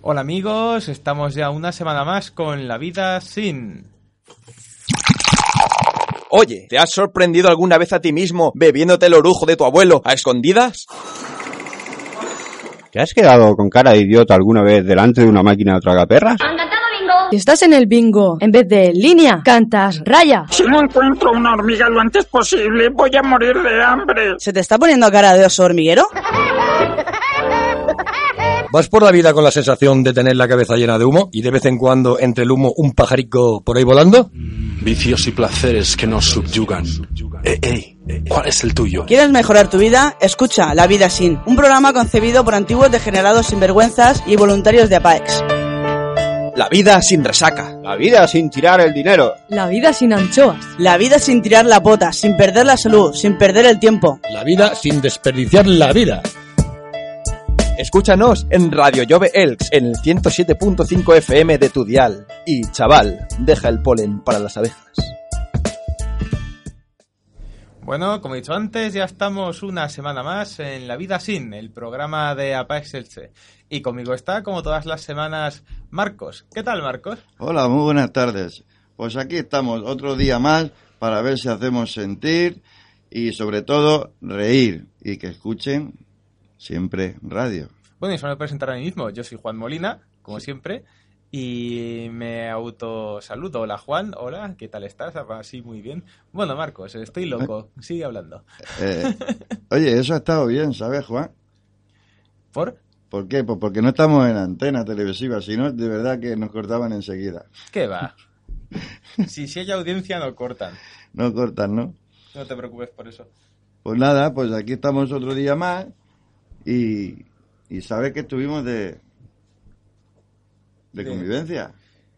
Hola amigos, estamos ya una semana más con La Vida Sin. Oye, ¿te has sorprendido alguna vez a ti mismo bebiéndote el orujo de tu abuelo a escondidas? ¿Te has quedado con cara de idiota alguna vez delante de una máquina de tragaperras? Si estás en el bingo, en vez de línea, cantas raya. Si no encuentro una hormiga lo antes posible, voy a morir de hambre. ¿Se te está poniendo cara de oso hormiguero? ¿Vas por la vida con la sensación de tener la cabeza llena de humo y de vez en cuando entre el humo un pajarico por ahí volando? Vicios y placeres que nos subyugan. Eh, ey, ¿cuál es el tuyo? ¿Quieres mejorar tu vida? Escucha La Vida Sin, un programa concebido por antiguos degenerados sinvergüenzas y voluntarios de APAEX. La vida sin resaca. La vida sin tirar el dinero. La vida sin anchoas. La vida sin tirar la pota, sin perder la salud, sin perder el tiempo. La vida sin desperdiciar la vida. Escúchanos en Radio Jove Elks en el 107.5 FM de tu dial. Y chaval, deja el polen para las abejas. Bueno, como he dicho antes, ya estamos una semana más en La Vida Sin, el programa de Apax Elche. Y conmigo está, como todas las semanas, Marcos. ¿Qué tal, Marcos? Hola, muy buenas tardes. Pues aquí estamos otro día más para ver si hacemos sentir y sobre todo reír y que escuchen siempre radio. Bueno, y solo me presentar a mí mismo. Yo soy Juan Molina, como siempre, y me autosaludo. Hola, Juan. Hola, ¿qué tal estás? Ah, Sí, muy bien. Bueno, Marcos, estoy loco. Sigue hablando. Eh, oye, eso ha estado bien, ¿sabes, Juan? ¿Por? ¿Por qué? Pues porque no estamos en antena televisiva, sino de verdad que nos cortaban enseguida. ¿Qué va? si, si hay audiencia, no cortan. No cortan, ¿no? No te preocupes por eso. Pues nada, pues aquí estamos otro día más y, y sabes que estuvimos de, de convivencia.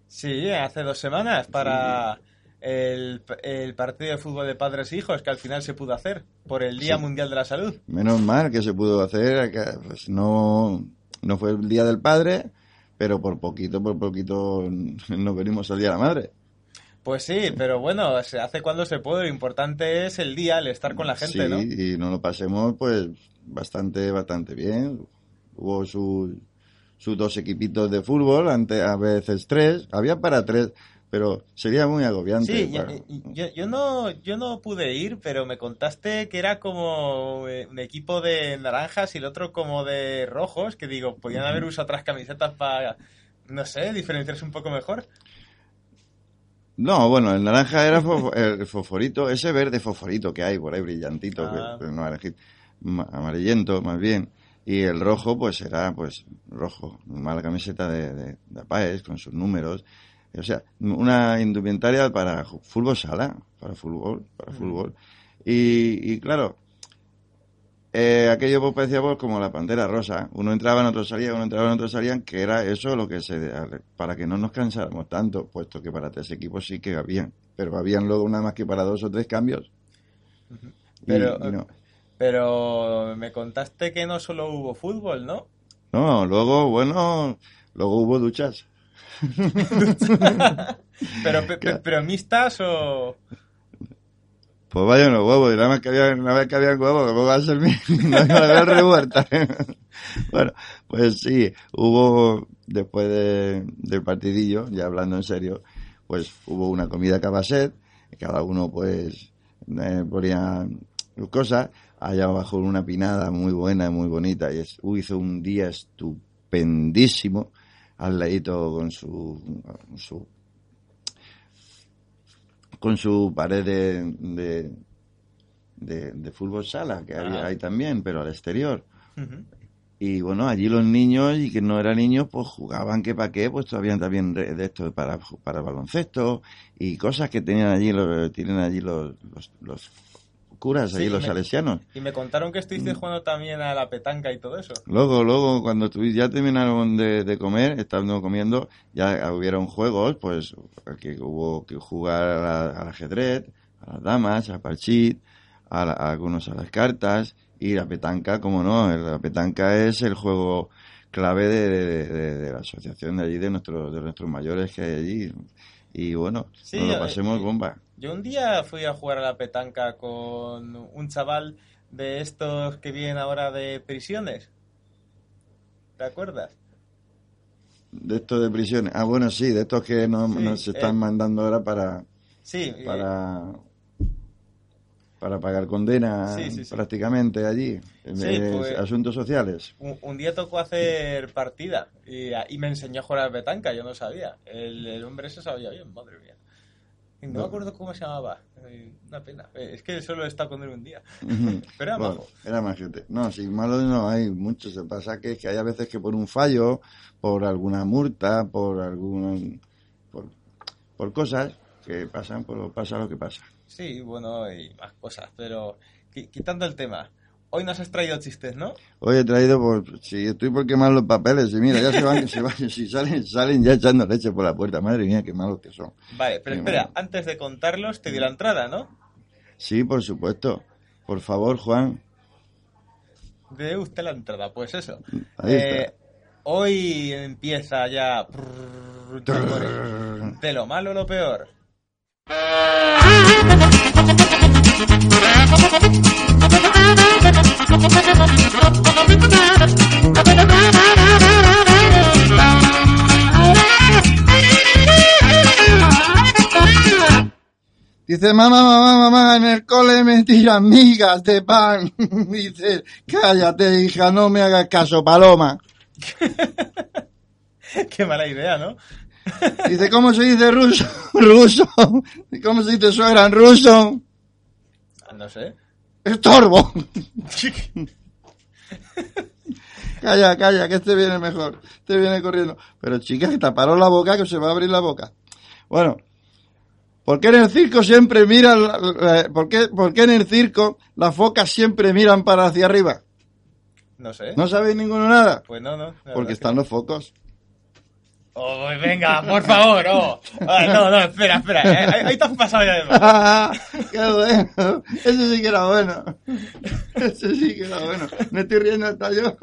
Sí, hace dos semanas para el, el partido de fútbol de padres e hijos que al final se pudo hacer por el Día Sí. Mundial de la Salud. Menos mal que se pudo hacer, pues no, no fue el Día del Padre, pero por poquito, por poquito nos venimos al Día de la Madre. Pues sí, pero bueno, se hace cuando se puede. Lo importante es el día, el estar con la gente, sí, ¿no? y nos lo pasemos pues bastante, bastante bien. Hubo sus sus dos equipitos de fútbol, ante, a veces tres, había para tres, pero sería muy agobiante. Sí, yo, para- yo, yo no, yo no pude ir, pero me contaste que era como eh, un equipo de naranjas y el otro como de rojos, que digo, podían haber usado otras camisetas para, no sé, diferenciarse un poco mejor. No, bueno, el naranja era el fosforito, ese verde fosforito que hay por ahí brillantito, Ah. que- que no ma- amarillento más bien, y el rojo pues era pues rojo, normal camiseta de, de, de con sus números, o sea, una indumentaria para fútbol sala, para fútbol, para fútbol, y, y claro, eh, aquello pues parecía pues, como la pantera rosa. Uno entraba en otro salía, uno entraba en otro salían, que era eso lo que se. para que no nos cansáramos tanto, puesto que para tres equipos sí que habían. Pero habían luego nada más que para dos o tres cambios. Y- Pero, y no. Pero me contaste que no solo hubo fútbol, ¿no? No, luego, bueno, luego hubo duchas. pero, pe- pe- pero mixtas o... Pues vaya los huevos, y nada más que había, una vez que había huevos, ¿cómo va a ser mi? No iba a haber revuelta. bueno, pues sí, hubo, después de, del partidillo, ya hablando en serio, pues hubo una comida cabaset, cada uno pues eh, ponía sus cosas, allá abajo una pinada muy buena, muy bonita, y es, hizo un día estupendísimo, al ladito con su, con su con su pared de, de, de- de fútbol sala, que había Ajá. ahí también, pero al exterior. Y bueno, allí los niños y que no eran niños, pues jugaban que para qué, pues todavía también de, de esto para, para baloncesto y cosas que tenían allí los, tienen allí los, los, los curas, Sí, los me- salesianos. Y me contaron que Mm. estuviste jugando también a la petanca y todo eso. Luego, luego, cuando ya terminaron de, de comer, estando comiendo, ya hubieron juegos, pues, que hubo que jugar a la- al ajedrez, a las damas, a parchís, a, la- a algunos a las cartas, y la petanca, como no, la petanca es el juego clave de, de- de- de la asociación de allí, de nuestros, de nuestros mayores que hay allí. Y bueno, Sí, nos eh, lo pasemos bomba. Yo un día fui a jugar a la petanca con un chaval de estos que vienen ahora de prisiones. ¿Te acuerdas? De estos de prisiones. Ah, bueno, sí, de estos que no, Sí, se están eh. mandando ahora para, Sí, eh, para, pagar condena Sí, sí, sí. prácticamente allí. Pues- Asuntos sociales. un, un día tocó hacer partida y, y me enseñó a jugar al petanca, yo no sabía. El, el hombre ese sabía bien, madre mía. Y no, me acuerdo cómo se llamaba. Una pena. Eh, Es que solo estado con él un día. Pero era Bueno, majo. era más gente. No, sí, malos no hay muchos. Se pasa que, que hay a veces que por un fallo, por alguna multa, por algún. por, por cosas que pasan, pues pasa lo que pasa. Sí, bueno, y más cosas. Pero qui- quitando el tema, hoy nos has traído chistes, ¿no? Hoy he traído por. Si estoy por quemar los papeles, y mira, ya se van, se van, si salen, salen ya echando leche por la puerta. Madre mía, qué malos que son. Vale, pero Sí, espera, antes de contarlos, te di la entrada, ¿no? Sí, por supuesto. Por favor, Juan. De usted la entrada, pues eso. Ahí Eh, está. hoy empieza ya. De lo malo lo peor. Dice, mamá, mamá, mamá, en el cole me tiran migas de pan. Dice, cállate, hija, no me hagas caso, paloma. Qué mala idea, ¿no? Dice, ¿cómo se dice ruso? Ruso. ¿Cómo se dice suegra en ruso? Ah, No sé. Estorbo. Calla, calla, que este viene mejor. Este viene corriendo. Pero chica, que taparon la boca, que se va a abrir la boca. Bueno, ¿por qué en el circo siempre miran, por, qué, por qué en el circo las focas siempre miran para hacia arriba? No sé. ¿No sabéis ninguno nada? Pues no, no. Porque es que están los focos. Oh, venga, por favor, oh. Ah, no, no, espera, espera. eh, Ahí, ahí te has pasado ya de más. ¡Qué bueno! Ese sí que era bueno. Ese sí que era bueno. Me estoy riendo hasta yo.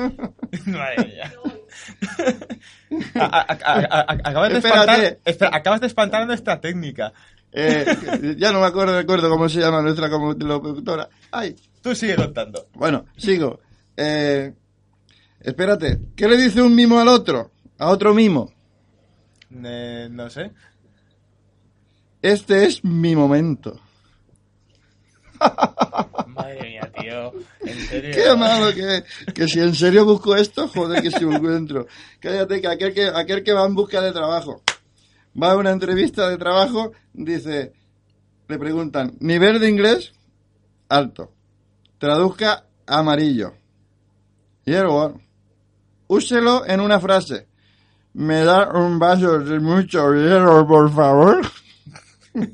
Madre mía. A- a- a- a- a- acabas, de espantar, espera, acabas de espantar nuestra técnica. Eh, ya no me acuerdo, recuerdo cómo se llama nuestra locutora. ¡Ay! Tú sigue contando. Bueno, sigo. Eh, espérate, ¿qué le dice un mimo al otro? A otro mimo. Eh, no sé. Este es mi momento. Madre mía, tío. En serio. Qué malo que, que si en serio busco esto, joder que si lo encuentro. Cállate que aquel que, aquel que va en busca de trabajo, va a una entrevista de trabajo, dice, le preguntan, nivel de inglés, alto. Traduzca amarillo. Hierro. Úselo en una frase. ¿Me da un vaso de mucho hierro, por favor?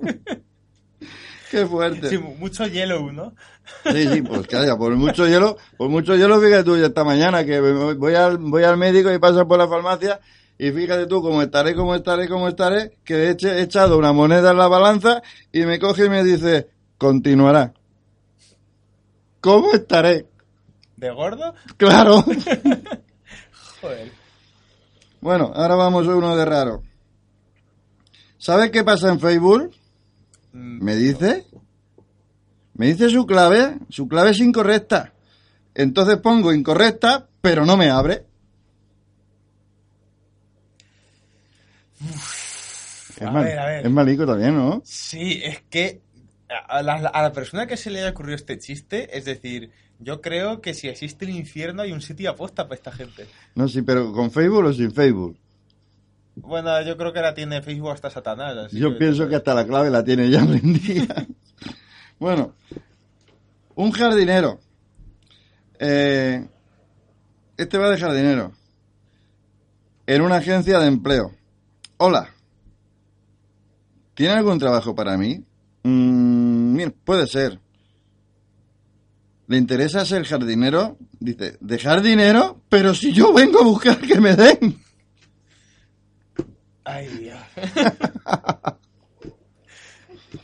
Qué fuerte. Sí, mucho yellow, ¿no? Sí, sí, pues calla, por mucho hielo, por mucho hielo, fíjate tú, esta mañana que voy al, voy al médico y paso por la farmacia y fíjate tú cómo estaré, cómo estaré, cómo estaré, que he echado una moneda en la balanza y me coge y me dice, continuará. ¿Cómo estaré? ¿De gordo? Claro. Joder. Bueno, ahora vamos a uno de raro. ¿Sabes qué pasa en Facebook? Mm, ¿Me dice? Me dice su clave, su clave es incorrecta. Entonces pongo incorrecta, pero no me abre. Es, mal- ver. es malico también, ¿no? Sí, es que a la, a la persona que se le haya ocurrido este chiste, es decir, yo creo que si existe el infierno hay un sitio aposta para esta gente. No, sí, pero con Facebook o sin Facebook. Bueno, yo creo que ahora tiene Facebook hasta Satanás. así Yo pienso que hasta la clave la tiene ya aprendida. bueno, un jardinero. Eh, este va de jardinero. En una agencia de empleo. Hola. ¿Tiene algún trabajo para mí? Mm, mira, puede ser. ¿Le interesa ser jardinero? Dice, ¿de jardinero? Pero si yo vengo a buscar que me den. Ay, Dios.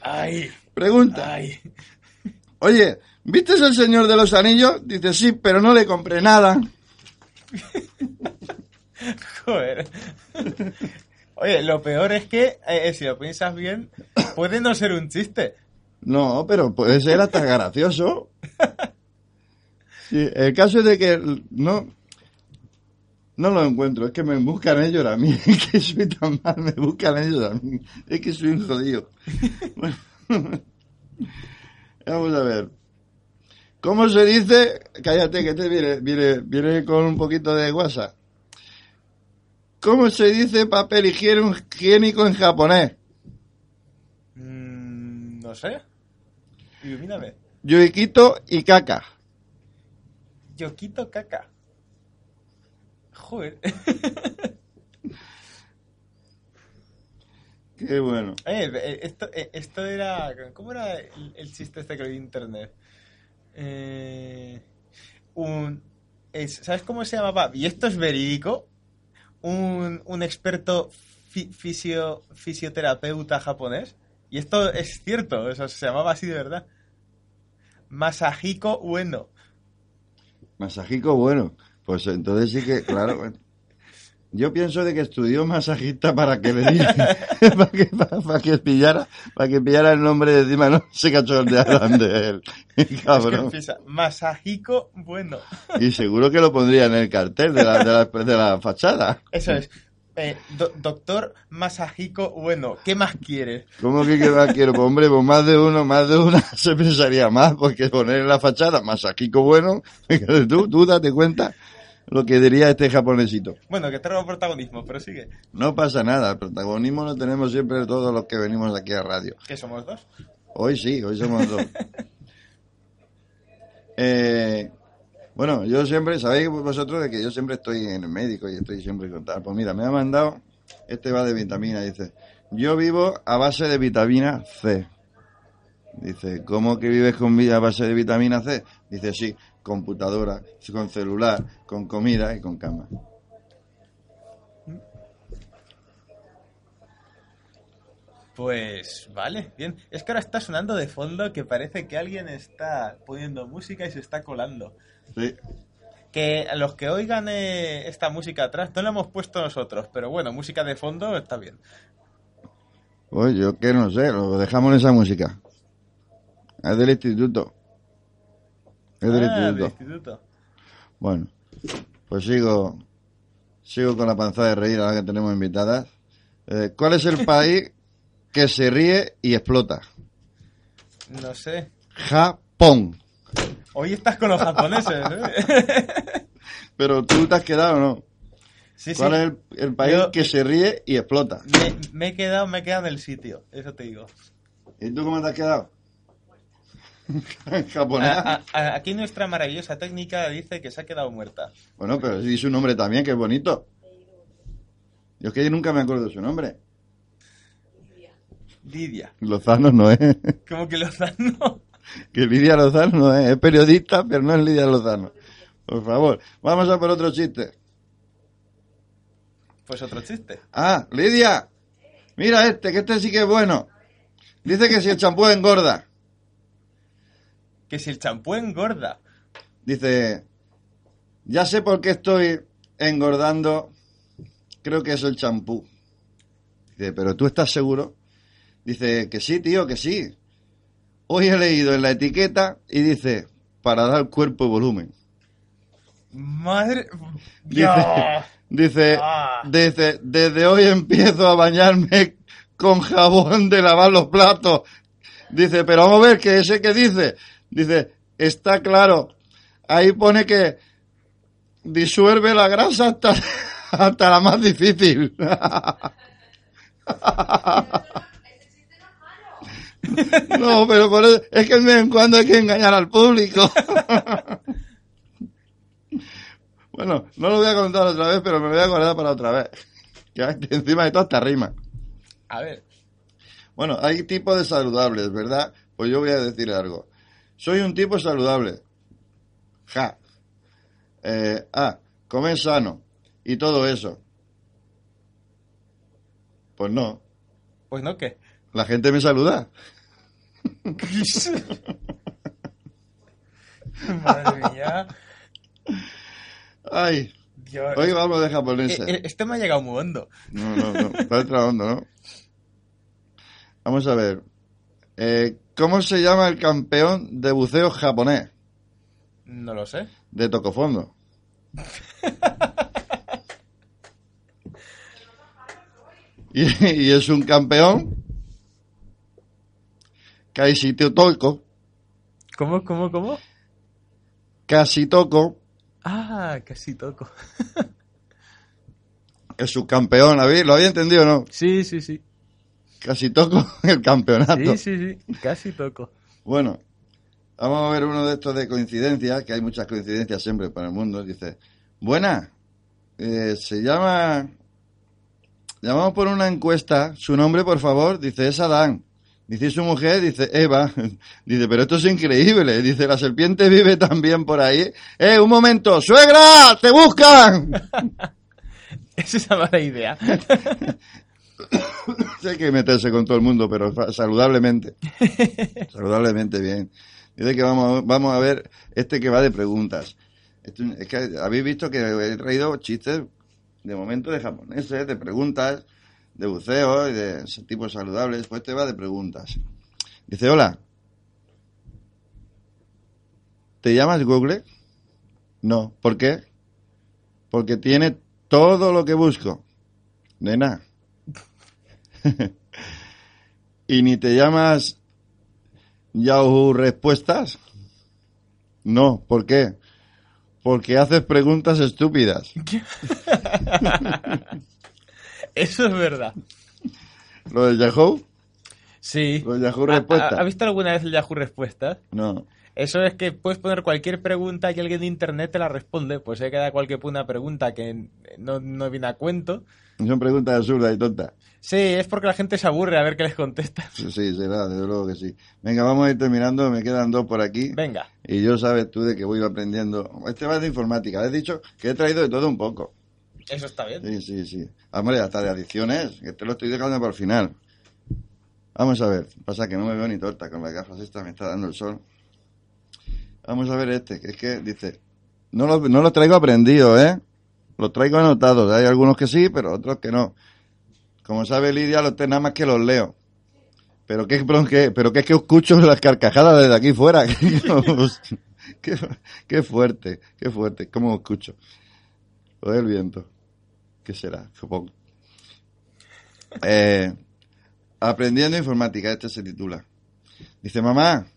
Ay, Pregunta. ay. Oye, ¿viste el señor de los anillos? Dice, sí, pero no le compré nada. Joder. Oye, lo peor es que, eh, si lo piensas bien, puede no ser un chiste. No, pero puede ser hasta gracioso. El caso es de que no, No lo encuentro, es que me buscan ellos a mí, es que soy tan mal, me buscan ellos a mí, es que soy un jodido. Vamos a ver. ¿Cómo se dice? Cállate, que te viene, viene, viene con un poquito de guasa. ¿Cómo se dice papel higiénico higiénico en japonés? Mm, no sé. Ilumíname. Yuikito y caca. Yo quito caca. Joder. Qué bueno. Eh, eh, esto, eh, esto era. ¿Cómo era el, el chiste este que en internet? Eh, un, es- ¿Sabes cómo se llamaba? Y esto es verídico. Un, un experto fi- fisio, fisioterapeuta japonés. Y esto es cierto, o sea, se llamaba así de verdad. Masahiko Ueno. Masajico, bueno. Pues entonces sí que, claro. bueno. Yo pienso de que estudió masajista para que le diera, para que, para, para que pillara, para que pillara el nombre de encima, no se cachondearan de él. Es que Cabrón. empieza, Masahiko Bueno. Y seguro que lo pondría en el cartel de la, de la, de la fachada. Eso es. Eh, do- doctor Masahiko Bueno, ¿qué más quieres? ¿Cómo que qué más quiero? Pues hombre, pues más de uno, más de una se pensaría más, porque poner en la fachada masajico bueno, tú, tú date cuenta lo que diría este japonesito. Bueno, que te robo protagonismo, pero sigue. No pasa nada, el protagonismo lo tenemos siempre todos los que venimos aquí a radio. ¿Qué somos dos? Hoy sí, hoy somos dos. Eh, bueno, yo siempre, sabéis vosotros de que yo siempre estoy en el médico y estoy siempre con. Pues mira, me ha mandado, este va de vitamina, dice, yo vivo a base de vitamina C. Dice, ¿cómo que vives con vida a base de vitamina C? Dice, sí, computadora, con celular, con comida y con cama. Pues vale, bien. Es que ahora está sonando de fondo que parece que alguien está poniendo música y se está colando. Sí, Que a los que oigan eh, esta música atrás no la hemos puesto nosotros, pero bueno, música de fondo está bien. pues yo que no sé, lo dejamos en esa música. Es del instituto. Es del Ah, instituto. instituto. Bueno, pues sigo, sigo con la panza de reír ahora que tenemos invitadas. Eh, ¿Cuál es el país que se ríe y explota? No sé. Japón. Hoy estás con los japoneses, ¿eh? Pero tú te has quedado, o ¿no? Sí, sí. ¿Cuál es el, el país Yo- que se ríe y explota? Me, me he quedado, me he quedado en el sitio, eso te digo. ¿Y tú cómo te has quedado? A- a- aquí nuestra maravillosa técnica dice que se ha quedado muerta. Bueno, pero sí su nombre también, que es bonito. Yo es que nunca me acuerdo de su nombre. Lidia. Lozano no es. Como que Lozano. Que Lidia Lozano no es. Es periodista, pero no es Lidia Lozano. Por favor, vamos a por otro chiste. Pues otro chiste. Ah, Lidia, mira este, que este sí que es bueno. Dice que si el champú engorda. Que si el champú engorda. Dice, ya sé por qué estoy engordando. Creo que es el champú. Dice, pero tú estás seguro. Dice, que sí, tío, que sí. Hoy he leído en la etiqueta y dice, para dar cuerpo y volumen. Madre. Dice, dice, Ah. dice, desde hoy empiezo a bañarme con jabón de lavar los platos. Dice, pero vamos a ver que ese que dice. Dice, está claro. Ahí pone que disuelve la grasa hasta, hasta la más difícil. No, pero por eso- es que de vez en cuando hay que engañar al público. Bueno, no lo voy a contar otra vez, pero me voy a acordar para otra vez. Que que encima de todo esta rima. A ver. Bueno, hay tipos de saludables, ¿verdad? Pues yo voy a decir algo. Soy un tipo saludable. Ja. Eh, ah, comer sano. Y todo eso. Pues no. Pues no, ¿qué? La gente me saluda. Madre mía. Ay, Dios. hoy vamos de Eh, japoneses. eh, Este me ha llegado muy hondo. No, no, no. Está otra onda, ¿no? Vamos a ver. Eh, ¿Cómo se llama el campeón de buceo japonés? No lo sé. De tocofondo. y, y es un campeón. Casi te toco, ¿Cómo, cómo, cómo? casi toco, Ah, casi toco. es subcampeón, ¿habéis- ¿lo había entendido o no? Sí, sí, sí. Casi toco el campeonato. Sí, sí, sí. Casi toco. Bueno, vamos a ver uno de estos de coincidencias, que hay muchas coincidencias siempre para el mundo. Dice, buena, eh, se llama, llamamos por una encuesta, su nombre por favor, dice, es Adán. Dice "¿Y su mujer, dice Eva. Dice, pero esto es increíble. Dice, la serpiente vive también por ahí. ¡Eh, un momento! ¡Suegra! ¡Te buscan! Esa es una mala idea. Sí, hay que meterse con todo el mundo, pero saludablemente. saludablemente bien. Dice que vamos, a- vamos a ver este que va de preguntas. Este- es que habéis visto que he traído chistes de momento de japoneses, de preguntas, de buceo y de ese tipo saludables. Pues este va de preguntas. Dice, hola. ¿Te llamas Google? No. ¿Por qué? Porque tiene todo lo que busco. Nena. ¿Y ni te llamas Yahoo Respuestas? No, ¿por qué? Porque haces preguntas estúpidas. Eso es verdad. ¿Lo del Yahoo? Sí. ¿Lo del Yahoo ¿Ha- Respuestas? ¿Ha, ha visto alguna vez el Yahoo Respuestas? No. Eso es que puedes poner cualquier pregunta y alguien de internet te la responde. Pues se queda cualquier una pregunta que no, no viene a cuento. Son preguntas absurdas y tontas. Sí, es porque la gente se aburre a ver qué les contesta. Sí, sí, será, desde luego que sí. Venga, vamos a ir terminando. Me quedan dos por aquí. Venga. Y yo sabes tú de que voy aprendiendo. Este va de informática. He dicho que he traído de todo un poco. Eso está bien. Sí, sí, sí. Hombre, hasta de adicciones, que te lo estoy dejando para el final. Vamos a ver. Pasa que no me veo ni torta con las gafas estas, me está dando el sol. Vamos a ver este, que es que dice, no lo, no lo traigo aprendido, ¿eh? Los traigo anotados. Hay algunos que sí, pero otros que no. Como sabe Lidia, los nada más que los leo. Pero que, que, pero que es que escucho las carcajadas desde aquí fuera. qué, qué fuerte, qué fuerte. ¿Cómo escucho? Lo del viento. ¿Qué será? Supongo. Eh, aprendiendo informática, este se titula. Dice, mamá,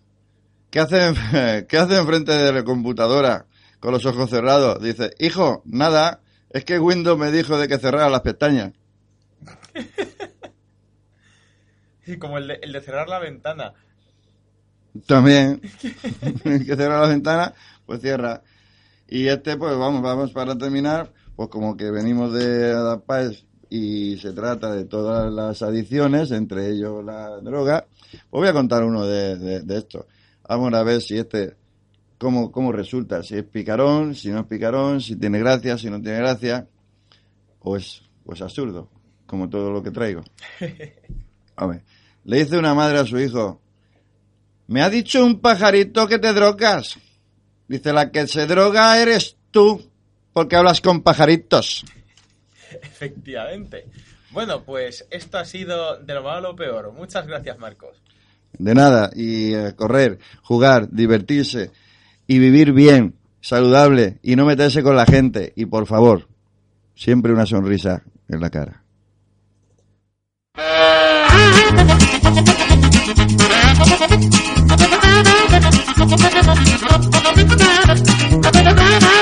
¿qué hace, ¿qué hace enfrente de la computadora con los ojos cerrados? Dice, hijo, nada, es que Windows me dijo de que cerrara las pestañas. Sí, como el de, el de cerrar la ventana. También, que cerrar la ventana, pues cierra. Y este, pues vamos, vamos para terminar, pues como que venimos de Adapaz y se trata de todas las adicciones, entre ellos la droga, pues voy a contar uno de, de, de estos. Vamos a ver si este, cómo, cómo resulta, si es picarón, si no es picarón, si tiene gracia, si no tiene gracia, o es pues absurdo, como todo lo que traigo. A ver, le dice una madre a su hijo, me ha dicho un pajarito que te drogas. Dice, la que se droga eres tú, porque hablas con pajaritos. Efectivamente. Bueno, pues esto ha sido de lo malo a lo peor. Muchas gracias, Marcos. De nada, y eh, correr, jugar, divertirse y vivir bien, saludable y no meterse con la gente. Y por favor, siempre una sonrisa en la cara.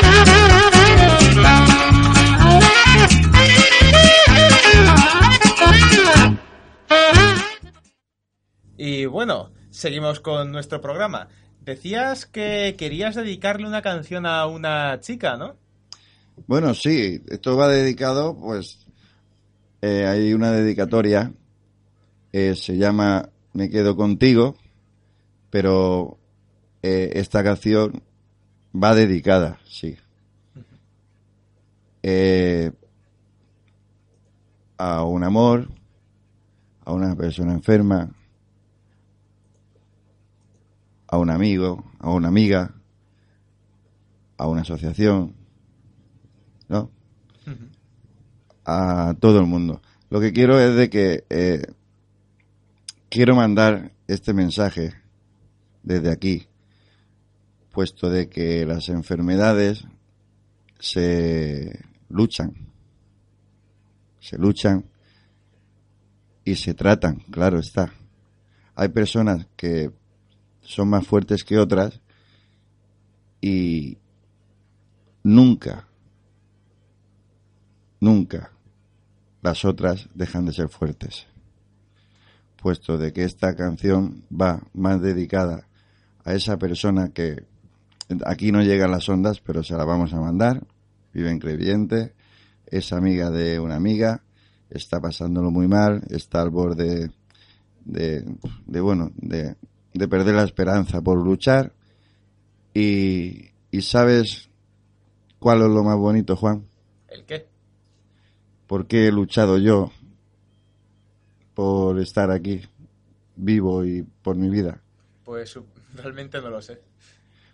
Y bueno, seguimos con nuestro programa. Decías que querías dedicarle una canción a una chica, ¿no? Bueno, sí, esto va dedicado, pues, eh, hay una dedicatoria, se llama Me quedo contigo, pero eh, esta canción va dedicada, sí. Eh, a un amor, a una persona enferma, a un amigo, a una amiga, a una asociación, ¿no? A todo el mundo. Lo que quiero es de que eh, quiero mandar este mensaje desde aquí, puesto de que las enfermedades se luchan, se luchan y se tratan, claro está. Hay personas que son más fuertes que otras y nunca, nunca las otras dejan de ser fuertes. Puesto de que esta canción va más dedicada a esa persona que aquí no llegan las ondas, pero se la vamos a mandar. Vive en Creyente, es amiga de una amiga, está pasándolo muy mal, está al borde de, de bueno, de, de perder la esperanza por luchar. Y, y sabes cuál es lo más bonito, Juan. ¿El qué? ¿Por qué he luchado yo por estar aquí, vivo y por mi vida? Pues realmente no lo sé.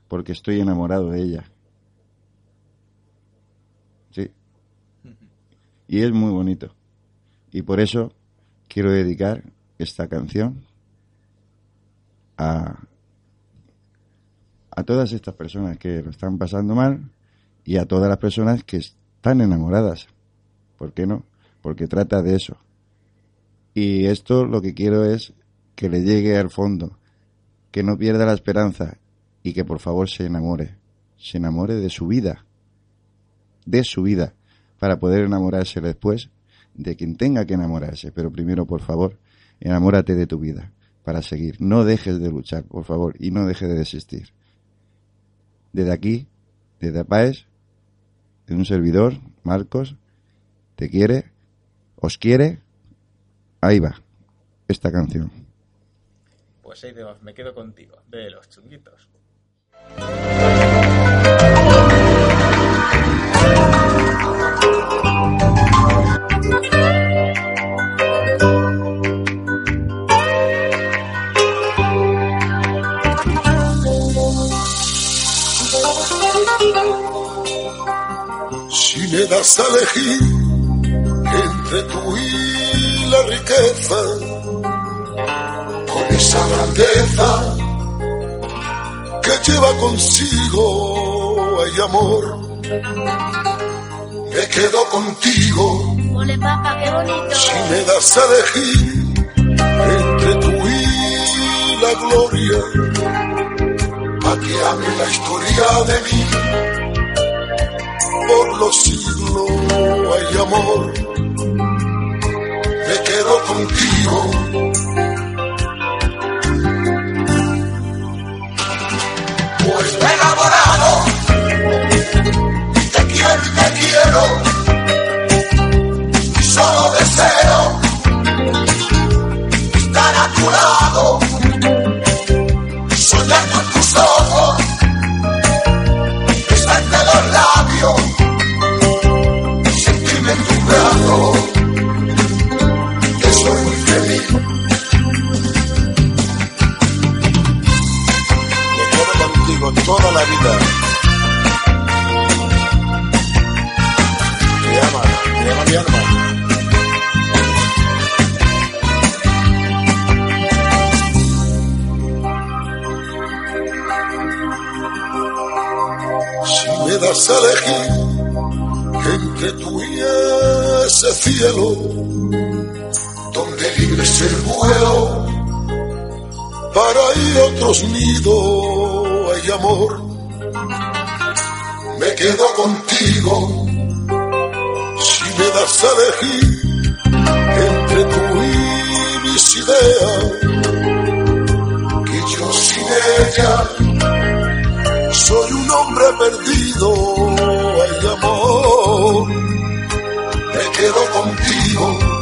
Porque estoy enamorado de ella. Sí. Y es muy bonito. Y por eso quiero dedicar esta canción a, a todas estas personas que lo están pasando mal y a todas las personas que están enamoradas. ¿Por qué no? Porque trata de eso. Y esto lo que quiero es que le llegue al fondo, que no pierda la esperanza y que por favor se enamore, se enamore de su vida, de su vida, para poder enamorarse después de quien tenga que enamorarse. Pero primero, por favor, enamórate de tu vida para seguir. No dejes de luchar, por favor, y no dejes de desistir. Desde aquí, desde Apaes, de un servidor, Marcos, te quiere, os quiere, ahí va, esta canción. Pues ahí vas, me quedo contigo, de los chunguitos. Me das a elegir entre tú y la riqueza, con esa grandeza que lleva consigo el amor, me quedo contigo. Ole, papá, qué bonito. Si me das a elegir entre tú y la gloria, a que hable la historia de mí por los siglos hay amor. Me quedo contigo. Pues he enamorado. Te quiero y te quiero. Y solo deseo estar a tu lado. Soñar con Me quedo contigo toda la vida. Te ama, te ama mi alma. Si me das a elegir entre tú y ese cielo, donde libre es el vuelo, para ir a otros nidos hay amor. Me quedo contigo, si me das a elegir entre tú y mis ideas, que yo sin ella soy un hombre perdido, ay amor, me quedo contigo.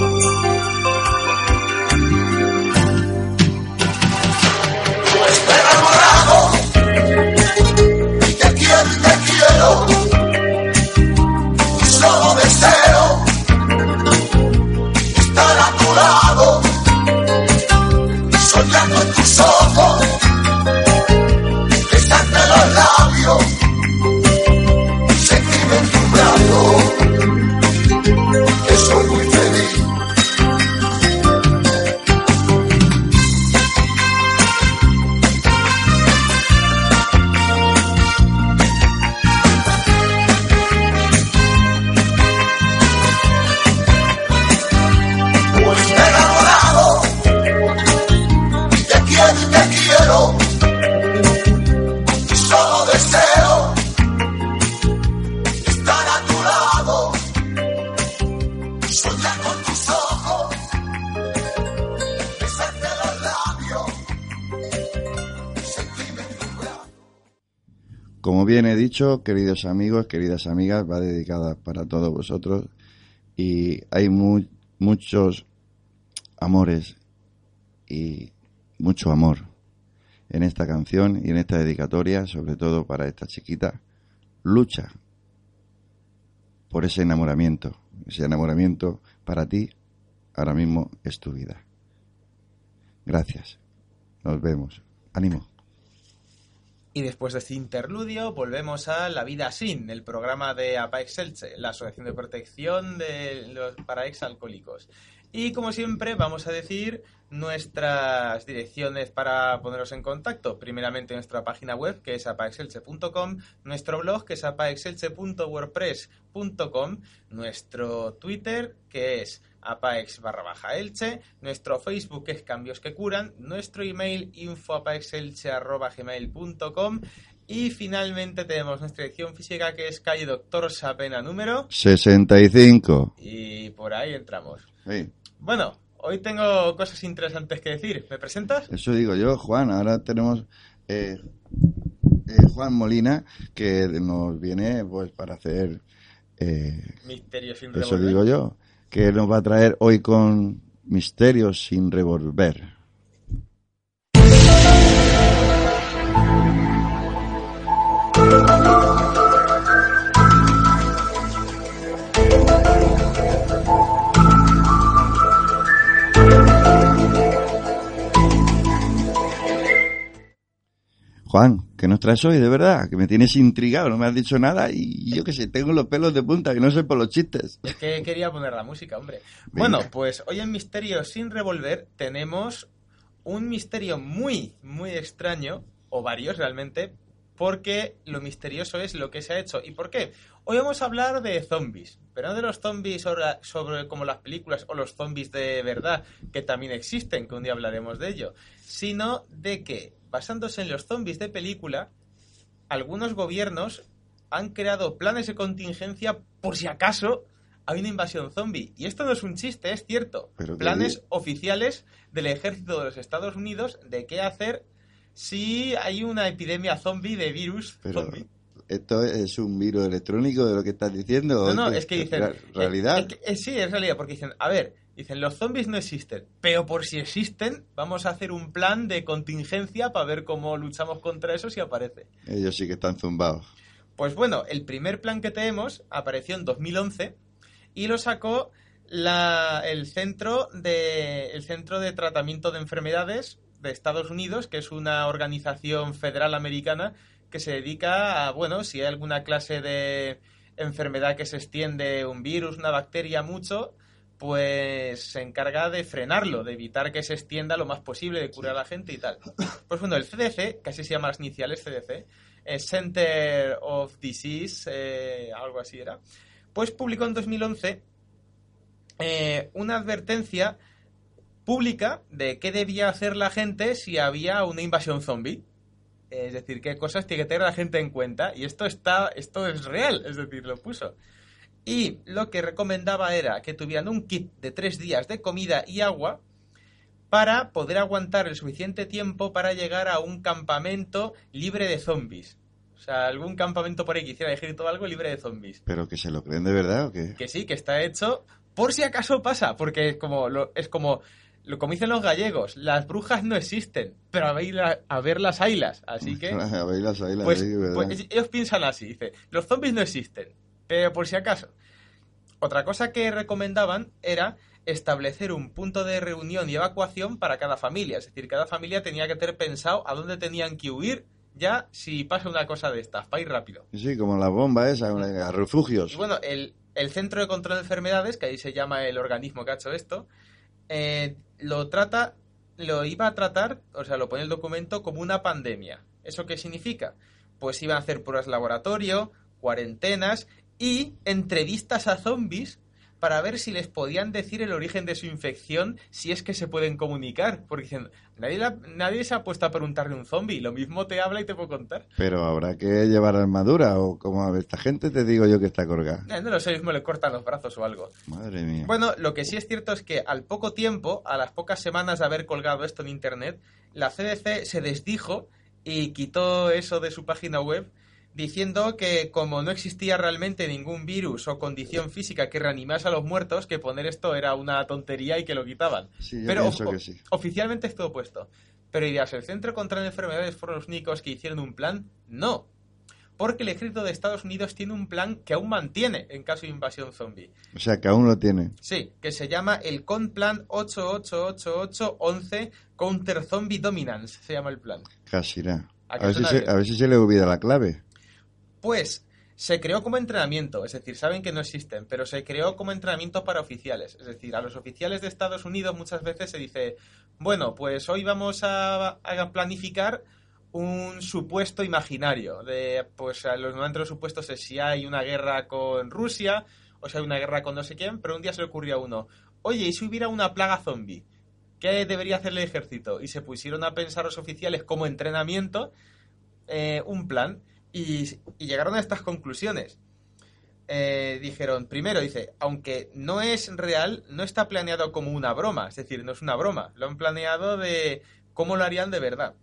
He dicho, queridos amigos, queridas amigas, va dedicada para todos vosotros y hay mu- muchos amores y mucho amor en esta canción y en esta dedicatoria, sobre todo para esta chiquita. Lucha por ese enamoramiento. Ese enamoramiento para ti ahora mismo es tu vida. Gracias. Nos vemos. Ánimo. Y después de este interludio volvemos a La Vida Sin, el programa de Apax Elche, la Asociación de Protección de los, para Exalcohólicos. Y como siempre vamos a decir nuestras direcciones para poneros en contacto. Primeramente nuestra página web que es apaxelche.com, nuestro blog que es apaxelche.wordpress.com, nuestro Twitter que es apaex barra baja elche, nuestro Facebook es cambios que curan, nuestro email info apaexelche arroba gmail.com y finalmente tenemos nuestra dirección física que es calle Doctor Sapena número 65. y por ahí entramos. Sí, Bueno, hoy tengo cosas interesantes que decir. ¿Me presentas? eso digo yo, Juan. Ahora tenemos eh, eh, Juan Molina que nos viene pues para hacer eh, Misterio sin eso revolver. digo yo, que nos va a traer hoy con Misterios sin revolver. Juan, ¿qué nos traes hoy, de verdad? Que me tienes intrigado, no me has dicho nada y yo qué sé, tengo los pelos de punta, que no sé por los chistes. Es que quería poner la música, hombre. Venga. Bueno, pues hoy en Misterio sin revolver tenemos un misterio muy, muy extraño, o varios realmente, porque lo misterioso es lo que se ha hecho. ¿Y por qué? Hoy vamos a hablar de zombies, pero no de los zombies sobre, sobre como las películas o los zombies de verdad, que también existen, que un día hablaremos de ello, sino de que, basándose en los zombies de película, algunos gobiernos han creado planes de contingencia por si acaso hay una invasión zombie. Y esto no es un chiste, es cierto. Pero Planes oficiales del ejército de los Estados Unidos de qué hacer si hay una epidemia zombie de virus Pero, zombie. ¿Esto es un virus electrónico de lo que estás diciendo? No, no, ¿O es que dicen... ¿Realidad? eh, sí, es realidad, porque dicen, a ver, dicen, los zombies no existen, pero por si existen, vamos a hacer un plan de contingencia para ver cómo luchamos contra eso si aparece. Ellos sí que están zumbados. Pues bueno, el primer plan que tenemos apareció en 2011 y lo sacó la- el, centro de, el Centro de Tratamiento de Enfermedades de Estados Unidos, que es una organización federal americana que se dedica a, bueno, si hay alguna clase de enfermedad que se extiende, un virus, una bacteria mucho, pues se encarga de frenarlo, de evitar que se extienda lo más posible, de curar a la gente y tal. Pues bueno, el CDC, que así se llama las iniciales CDC, eh, Center of Disease, eh, algo así era, pues publicó en 2011 eh, una advertencia pública de qué debía hacer la gente si había una invasión zombie. Es decir, qué cosas tiene que tener la gente en cuenta. Y esto está, esto es real, es decir, lo puso. Y lo que recomendaba era que tuvieran un kit de tres días de comida y agua para poder aguantar el suficiente tiempo para llegar a un campamento libre de zombies. O sea, algún campamento por ahí que hiciera ejército o algo libre de zombies. ¿Pero que se lo creen de verdad o qué? Que sí, que está hecho por si acaso pasa, porque es como, lo, es como, lo, como dicen los gallegos, las brujas no existen, pero a ver, la- a ver las ailas, así que... A ver, las águilas, Pues, pues ellos piensan así, dice, los zombies no existen, pero por si acaso. Otra cosa que recomendaban era establecer un punto de reunión y evacuación para cada familia, es decir, cada familia tenía que tener pensado a dónde tenían que huir ya si pasa una cosa de estas, para ir rápido. Sí, como la bomba esa, a refugios. Y bueno, el, el Centro de Control de Enfermedades, que ahí se llama el organismo que ha hecho esto, eh, lo trata, lo iba a tratar, o sea, lo pone el documento como una pandemia. ¿Eso qué significa? Pues iban a hacer pruebas laboratorio, cuarentenas y entrevistas a zombies para ver si les podían decir el origen de su infección, si es que se pueden comunicar. Porque dicen, nadie, la- nadie se ha puesto a preguntarle a un zombie, lo mismo te habla y te puede contar. Pero habrá que llevar armadura o como a esta gente te digo yo que está colgada. Eh, No lo sé, mismo le cortan los brazos o algo. Madre mía. Bueno, lo que sí es cierto es que al poco tiempo, a las pocas semanas de haber colgado esto en internet, la CDC se desdijo y quitó eso de su página web diciendo que como no existía realmente ningún virus o condición física que reanimase a los muertos, que poner esto era una tontería y que lo quitaban. Sí, yo Pero o- que sí. oficialmente es todo puesto. Pero dirás, ¿el Centro contra las Enfermedades fueron los únicos que hicieron un plan? No. Porque el ejército de Estados Unidos tiene un plan que aún mantiene en caso de invasión zombie. O sea, que aún lo tiene. Sí, que se llama el Complan 888811 Counter Zombie Dominance, se llama el plan. Casi nada. ¿A ver, si se, a ver si se le olvida la clave. Pues se creó como entrenamiento, es decir, saben que no existen, pero se creó como entrenamiento para oficiales. Es decir, a los oficiales de Estados Unidos muchas veces se dice, bueno, pues hoy vamos a, planificar un supuesto imaginario. De, pues a los supuestos es si hay una guerra con Rusia o si hay una guerra con no sé quién, pero un día se le ocurrió a uno, oye, ¿y si hubiera una plaga zombie? ¿Qué debería hacer el ejército? Y se pusieron a pensar los oficiales como entrenamiento eh, un plan y, llegaron a estas conclusiones. Eh, dijeron, primero, dice, aunque no es real, no está planeado como una broma, es decir, no es una broma, lo han planeado de cómo lo harían de verdad.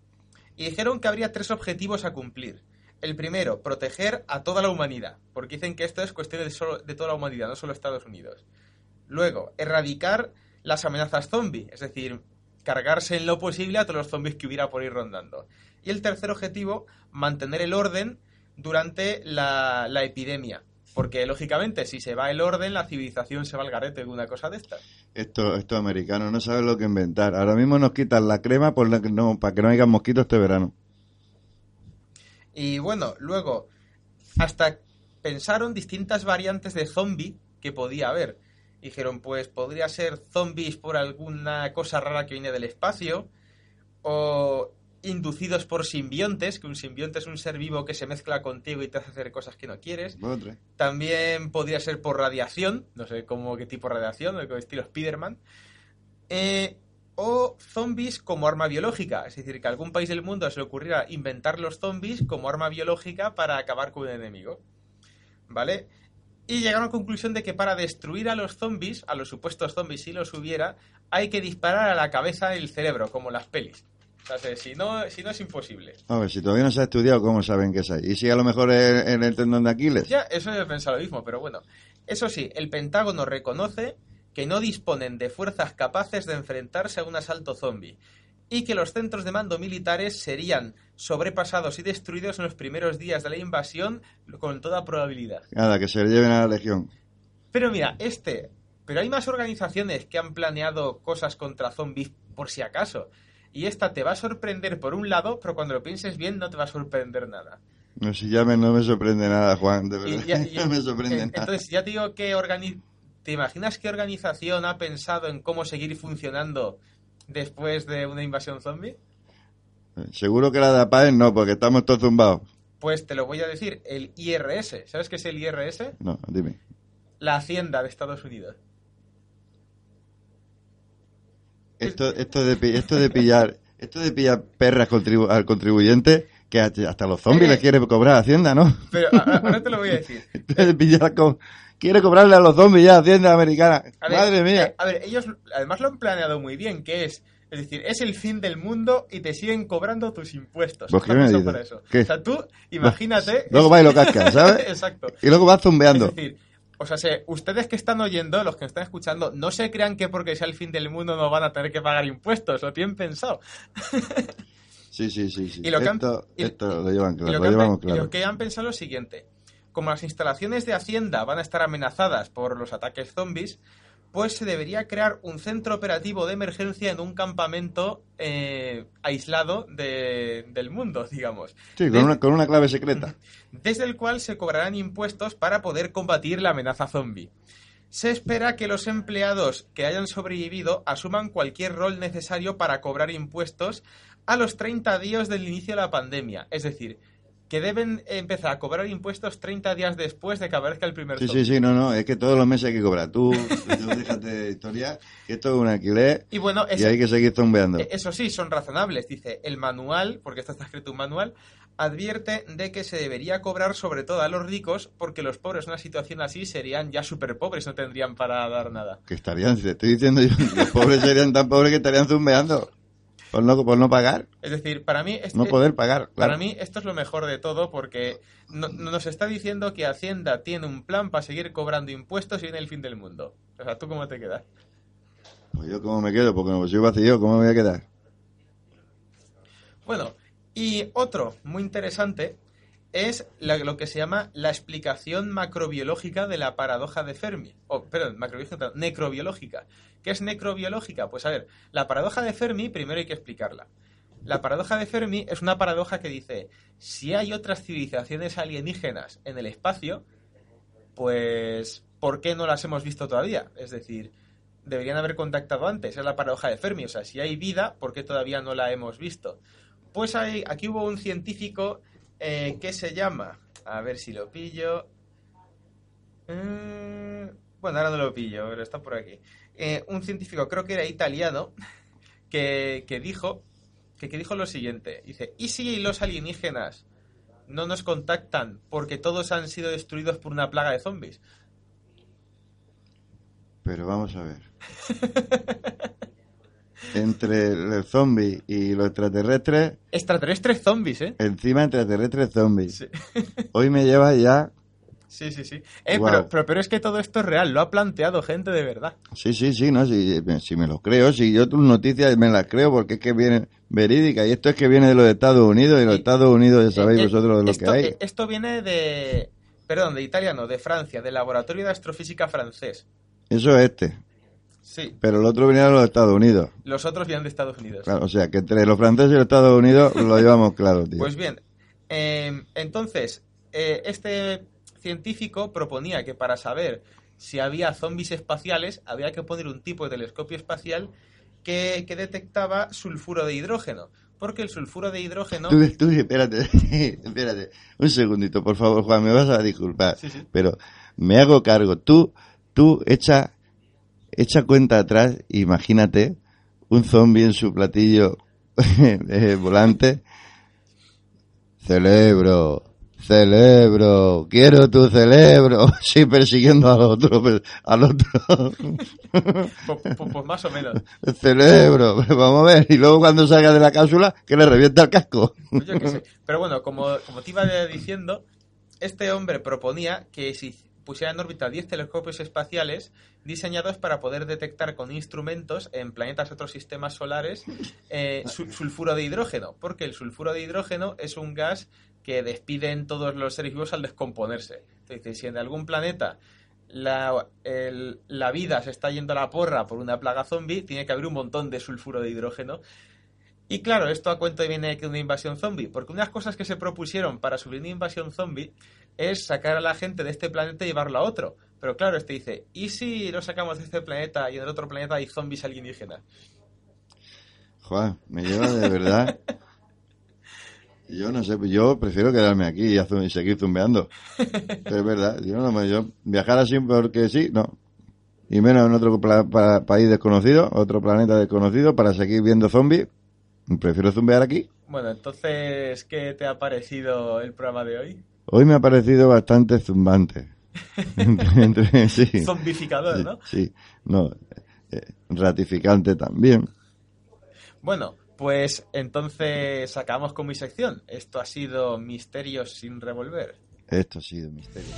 Y dijeron que habría tres objetivos a cumplir. El primero, proteger a toda la humanidad, porque dicen que esto es cuestión de toda la humanidad, no solo Estados Unidos. Luego, erradicar las amenazas zombie, es decir, cargarse en lo posible a todos los zombies que hubiera por ir rondando. Y el tercer objetivo, mantener el orden durante la, la epidemia. Porque, lógicamente, si se va el orden, la civilización se va al garete de una cosa de estas. Estos, estos americanos no saben lo que inventar. Ahora mismo nos quitan la crema por la que no, para que no haya mosquitos este verano. Y bueno, luego, hasta pensaron distintas variantes de zombie que podía haber. Dijeron, pues podría ser zombies por alguna cosa rara que viene del espacio, o inducidos por simbiontes, que un simbionte es un ser vivo que se mezcla contigo y te hace hacer cosas que no quieres. También podría ser por radiación, no sé cómo qué tipo de radiación, estilo Spider-Man. Eh, o zombies como arma biológica, es decir, que a algún país del mundo se le ocurriera inventar los zombies como arma biológica para acabar con un enemigo. ¿Vale? Y llegaron a la conclusión de que para destruir a los zombies, a los supuestos zombies si los hubiera, hay que disparar a la cabeza del cerebro, como en las pelis. O sea, si no, si no es imposible. A ver, si todavía no se ha estudiado, ¿cómo saben que es ahí? ¿Y si a lo mejor es en el tendón de Aquiles? Ya, eso pensado lo mismo, pero bueno. Eso sí, el Pentágono reconoce que no disponen de fuerzas capaces de enfrentarse a un asalto zombie y que los centros de mando militares serían sobrepasados y destruidos en los primeros días de la invasión con toda probabilidad. Nada, que se le lleven a la legión. Pero mira, este... Pero hay más organizaciones que han planeado cosas contra zombies por si acaso. Y esta te va a sorprender por un lado, pero cuando lo pienses bien no te va a sorprender nada. No, si ya me, no me sorprende nada, Juan, de verdad. ya- no me sorprende en- nada. Entonces, ya te digo que organi- ¿Te imaginas qué organización ha pensado en cómo seguir funcionando después de una invasión zombie? Seguro que la de APAES no, porque estamos todos zumbados. Pues te lo voy a decir, el IRS. ¿Sabes qué es el IRS? No, dime. La Hacienda de Estados Unidos. Esto, esto, de, esto de pillar esto de pillar perras contribu- al contribuyente, que hasta los zombies les quiere cobrar Hacienda, ¿no? Pero ahora te lo voy a decir. Esto de pillar con- quiere cobrarle a los zombies ya Hacienda americana. A ver, Madre mía. eh, a ver, ellos además lo han planeado muy bien, que es, es decir, es el fin del mundo y te siguen cobrando tus impuestos. Pues, ¿qué me dices? para eso. ¿Qué? O sea, tú imagínate... Luego va y lo casca, ¿sabes? Exacto. Y luego va zumbeando. Es decir, o sea, se- ustedes que están oyendo, los que están escuchando, no se crean que porque sea el fin del mundo no van a tener que pagar impuestos, lo tienen pensado. Sí, sí, sí. sí. Y lo que han- esto y- esto lo llevan Y claro, lo, lo, que han, llevamos pe- y claro. lo que han pensado es lo siguiente. Como las instalaciones de Hacienda van a estar amenazadas por los ataques zombies, pues se debería crear un centro operativo de emergencia en un campamento eh, aislado de- del mundo, digamos. Sí, con una, con una clave secreta. desde el cual se cobrarán impuestos para poder combatir la amenaza zombie. Se espera que los empleados que hayan sobrevivido asuman cualquier rol necesario para cobrar impuestos a los 30 días del inicio de la pandemia. Es decir, que deben empezar a cobrar impuestos 30 días después de que aparezca el primer Sí, sí, sí, no, no, es que todos los meses hay que cobrar. Tú, tú déjate de historia, que esto es un alquiler Y bueno, y hay que seguir zombeando. Eh, Eso sí, son razonables. Dice, el manual, porque esto está escrito un manual, advierte de que se debería cobrar sobre todo a los ricos porque los pobres en una situación así serían ya súper pobres, no tendrían para dar nada. Que estarían, te estoy diciendo yo, los pobres serían tan pobres que estarían zumbeando. Por no, por no pagar, Es decir, para mí... este- no poder pagar. Para claro. mí esto es lo mejor de todo porque no- nos está diciendo que Hacienda tiene un plan para seguir cobrando impuestos y viene el fin del mundo. O sea, ¿tú cómo te quedas? Pues yo cómo me quedo, porque soy vacío, ¿cómo me voy a quedar? Bueno, y otro muy interesante es la- lo que se llama la explicación macrobiológica de la paradoja de Fermi. O, perdón, macrobiológica, necrobiológica. ¿Qué es necrobiológica? Pues a ver, la paradoja de Fermi primero hay que explicarla. La paradoja de Fermi es una paradoja que dice, si hay otras civilizaciones alienígenas en el espacio, pues ¿por qué no las hemos visto todavía? Es decir, deberían haber contactado antes, es la paradoja de Fermi, o sea, si hay vida, ¿por qué todavía no la hemos visto? Pues hay, aquí hubo un científico eh, que se llama, a ver si lo pillo, Mm, bueno, ahora no lo pillo, pero está por aquí. Eh, un científico, creo que era italiano, que, que dijo que, que dijo lo siguiente, dice, ¿y si los alienígenas no nos contactan porque todos han sido destruidos por una plaga de zombies? Pero vamos a ver. Entre el zombie y los extraterrestres, Extraterrestres zombies, ¿eh? encima extraterrestres zombies. Sí. Hoy me lleva ya... Sí, sí, sí. Eh, pero, pero, pero es que todo esto es real, lo ha planteado gente de verdad. Sí, sí, sí, no, si, si me lo creo, si yo tus noticias me las creo porque es que vienen verídicas y esto es que viene de los Estados Unidos y los Estados Unidos ya sabéis Eh, eh, vosotros de lo esto, que hay. eh, esto viene de... Perdón, de italiano, de Francia, del Laboratorio de Astrofísica francés. Eso es este, Sí, pero el otro viene de los Estados Unidos. los otros vienen de Estados Unidos. Claro, o sea, que entre los franceses y los Estados Unidos lo llevamos claro, tío. Pues bien, eh, entonces, eh, este científico proponía que para saber si había zombies espaciales había que poner un tipo de telescopio espacial que, que detectaba sulfuro de hidrógeno. Porque el sulfuro de hidrógeno... Tú, tú, espérate, espérate. Un segundito, por favor, Juan, me vas a disculpar. Sí, sí. Pero me hago cargo. Tú, tú, echa, echa cuenta atrás, imagínate un zombie en su platillo volante. Cerebro, cerebro, quiero tu cerebro. Sí, persiguiendo al otro, al otro. Pues, pues- pues más o menos. El cerebro, vamos a ver. Y luego cuando salga de la cápsula, que le revienta el casco. Pues yo qué sé. Pero bueno, como, como te iba diciendo, este hombre proponía que si pusiera en órbita 10 telescopios espaciales diseñados para poder detectar con instrumentos en planetas otros sistemas solares eh, su- sulfuro de hidrógeno, porque el sulfuro de hidrógeno es un gas que despiden todos los seres vivos al descomponerse. Entonces, si en algún planeta la, el- la vida se está yendo a la porra por una plaga zombie, tiene que haber un montón de sulfuro de hidrógeno y claro, esto a cuento viene de una invasión zombie, porque unas cosas que se propusieron para subir una invasión zombie es sacar a la gente de este planeta y llevarlo a otro. Pero claro, este dice, ¿y si lo sacamos de este planeta y en el otro planeta hay zombies alienígenas? Juan, me lleva de verdad. Yo no sé, yo prefiero quedarme aquí y, seguir zumbeando. Pero es verdad, yo no me, yo viajar así porque sí, no. Y menos en otro pla- pa- país desconocido, otro planeta desconocido, para seguir viendo zombies. Prefiero zumbear aquí. Bueno, entonces, ¿qué te ha parecido el programa de hoy? Hoy me ha parecido bastante zumbante. Sí. Zombificador, Sí, ¿no? Sí, no. eh, ratificante también. Bueno, pues entonces acabamos con mi sección. Esto ha sido Misterios sin revolver. Esto ha sido misterio.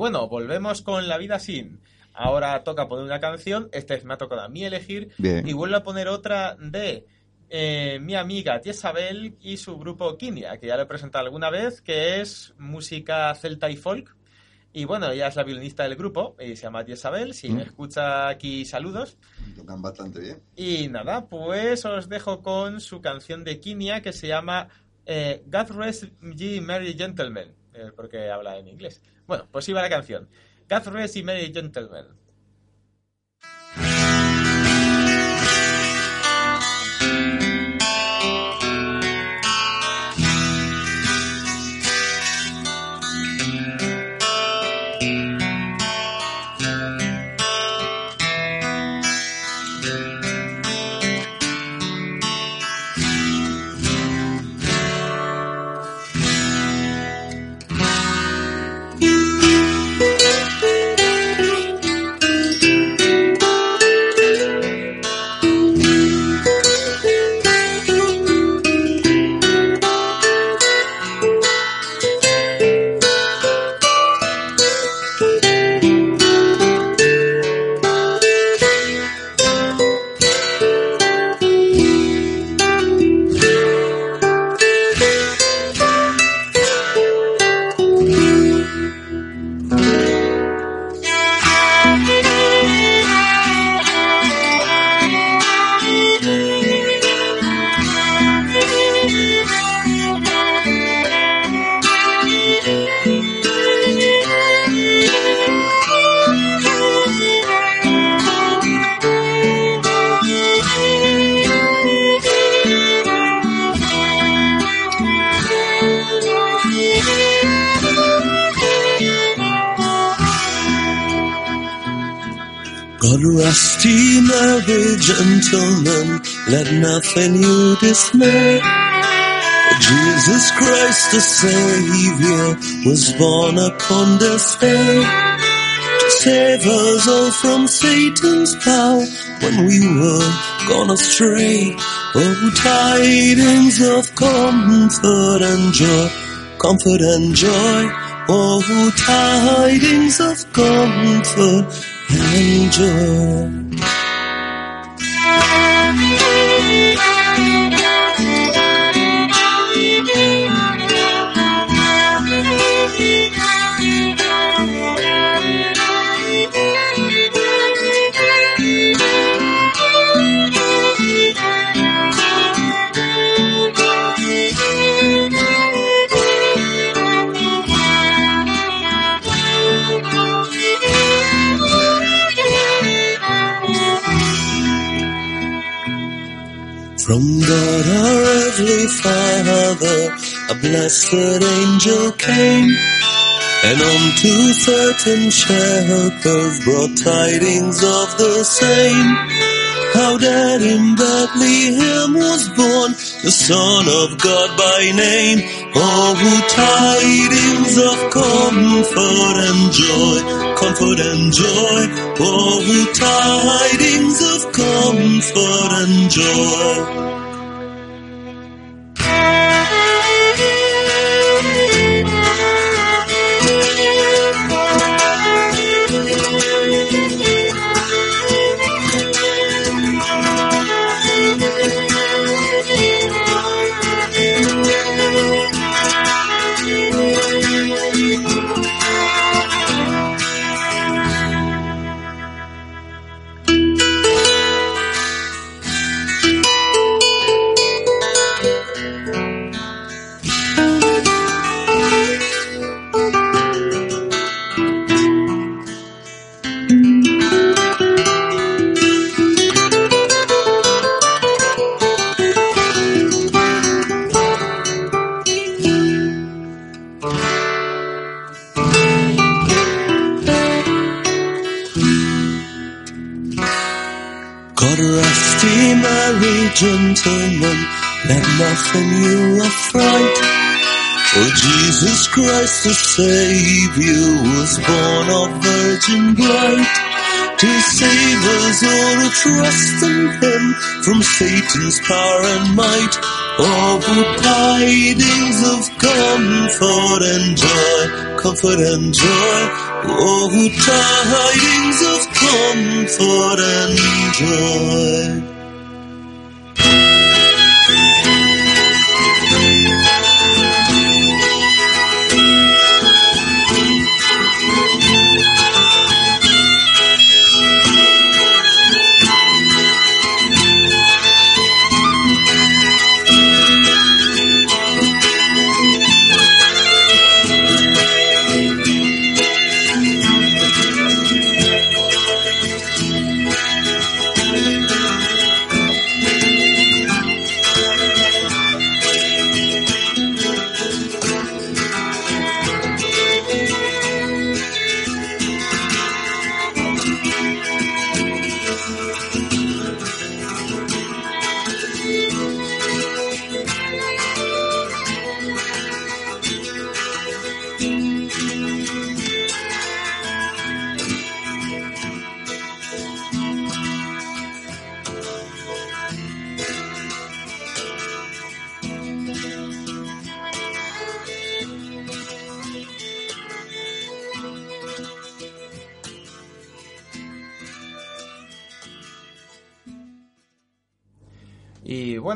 Bueno, volvemos con La vida sin. Ahora toca poner una canción, esta vez me ha tocado a mí elegir, Bien. y vuelvo a poner otra de eh, mi amiga Tiesabel y su grupo Kinia, que ya lo he presentado alguna vez, que es música celta y folk. Y bueno, ella es la violinista del grupo, y se llama Tiesabel, si me Mm. escucha aquí saludos. Tocan bastante bien. Y nada, pues os dejo con su canción de Kinia que se llama eh, God Rest Ye Merry Gentlemen, eh, porque habla en inglés. Bueno, pues iba la canción. God Rest Ye Merry Gentlemen. Nothing you dismay. Jesus Christ the Savior was born upon this day to save us all from Satan's power when we were gone astray. Oh, tidings of comfort and joy, comfort and joy. Oh, tidings of comfort and joy. Father, a blessed angel came, and unto certain shepherds brought tidings of the same. How that in Bethlehem was born the Son of God by name. Oh, tidings of comfort and joy, comfort and joy. Oh, tidings of comfort and joy. Christ the Savior was born of Virgin bright. To save us all who trust in Him from Satan's power and might. Oh, good tidings of comfort and joy, comfort and joy. Oh, good tidings of comfort and joy.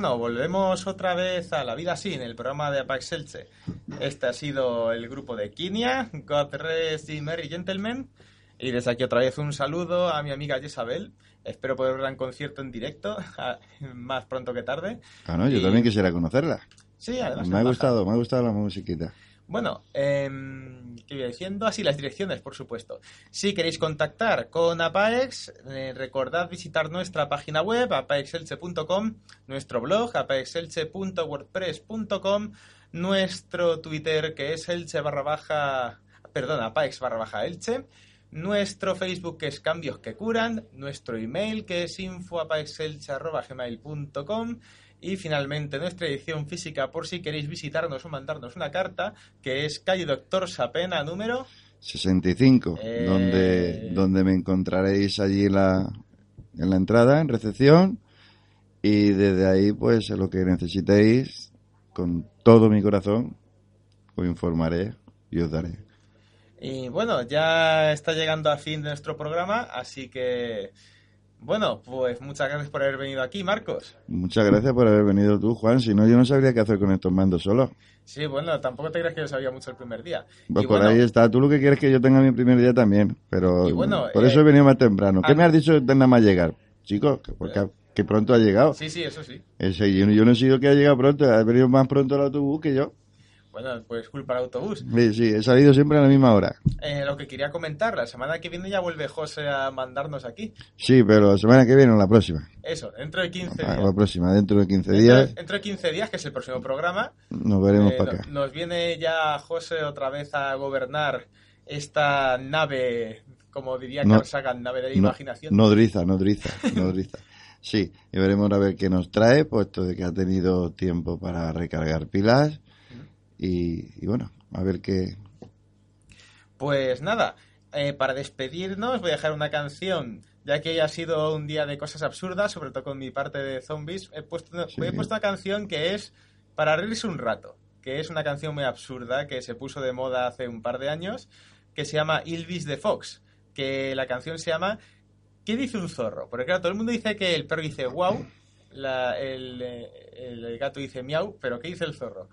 Bueno, volvemos otra vez a La Vida Sin, el programa de Apax Elche. Este ha sido el grupo de Kinia, God Rest y Merry Gentlemen. Y desde aquí otra vez un saludo a mi amiga Isabel. Espero poder verla en concierto en directo, más pronto que tarde. Ah, no, yo Y- también quisiera conocerla. Sí, además. Me ha gustado, me ha gustado la musiquita. Bueno, em, ¿qué diciendo? Así, las direcciones, por supuesto. Si queréis contactar con Apaex, eh, recordad visitar nuestra página web, apaexelche.com, nuestro blog, apaexelche.wordpress.com, nuestro Twitter, que es elche barra baja, perdón, apaex barra baja elche, nuestro Facebook que es Cambios que Curan, nuestro email que es info.gmail.com y finalmente nuestra edición física por si queréis visitarnos o mandarnos una carta que es calle Doctor Sapena número 65, Eh. donde, donde me encontraréis allí en la, en la entrada, en recepción, y desde ahí, pues, lo que necesitéis, con todo mi corazón, os informaré y os daré. Y bueno, ya está llegando a fin de nuestro programa, así que bueno, pues muchas gracias por haber venido aquí, Marcos. Muchas gracias por haber venido tú, Juan, si no, yo no sabría qué hacer con estos mandos solo. Sí, bueno, tampoco te creas que yo sabía mucho el primer día. Pues Y por bueno, ahí está, tú lo que quieres es que yo tenga mi primer día también, pero Y bueno, por eh, eso he venido más temprano. ¿Qué ah, me has dicho de nada más llegar? Chicos, que, porque, que pronto ha llegado. Sí, sí, eso sí. Ese, yo, yo no he sido que ha llegado pronto, ha venido más pronto el autobús que yo. Bueno, pues culpa del autobús. Sí, sí, he salido siempre a la misma hora. Eh, lo que quería comentar, la semana que viene ya vuelve José a mandarnos aquí. Sí, pero la semana que viene o la próxima. Eso, dentro de 15 Ah, días. La próxima, dentro de 15 Dentro, días, de- dentro de 15 días, que es el próximo programa, nos veremos eh, para acá. nos viene ya José otra vez a gobernar esta nave, como diría No- Carl Sagan, nave de la No- imaginación. Nodriza, nodriza, nodriza. Sí, y veremos a ver qué nos trae, puesto de que ha tenido tiempo para recargar pilas. Y, y bueno, a ver qué. Pues nada, eh, para despedirnos voy a dejar una canción, ya que hoy ha sido un día de cosas absurdas, sobre todo con mi parte de zombies. He puesto, he puesto una canción que es para reírse un rato, que es una canción muy absurda que se puso de moda hace un par de años, que se llama Ilvis de Fox, que la canción se llama ¿Qué dice un zorro? Porque claro, todo el mundo dice que el perro dice wow, la- el, eh, el gato dice miau, pero ¿qué dice el zorro?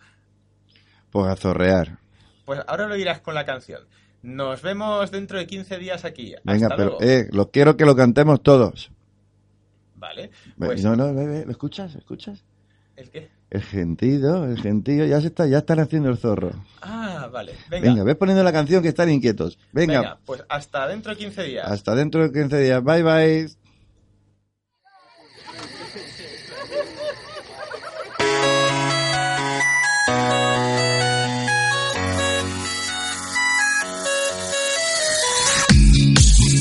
Pues a zorrear. Pues ahora lo dirás con la canción. Nos vemos dentro de 15 días aquí. Venga, Hasta pero luego. eh, lo quiero que lo cantemos todos. Vale. Pues, No, no, ve, ¿lo escuchas? ¿Escuchas? ¿El qué? El gentío, el gentío, ya se está, ya están haciendo el zorro. Ah, vale. Venga. Venga, ves poniendo la canción que están inquietos. Venga, Venga, pues hasta dentro de 15 días. hasta dentro de 15 días. Bye bye.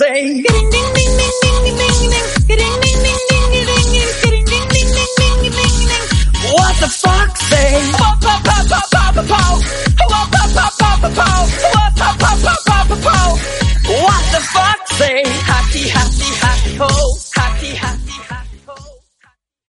say. What the fuck say? What the fuck say? Hacky, hacky, hacky ho, hacky, hacky.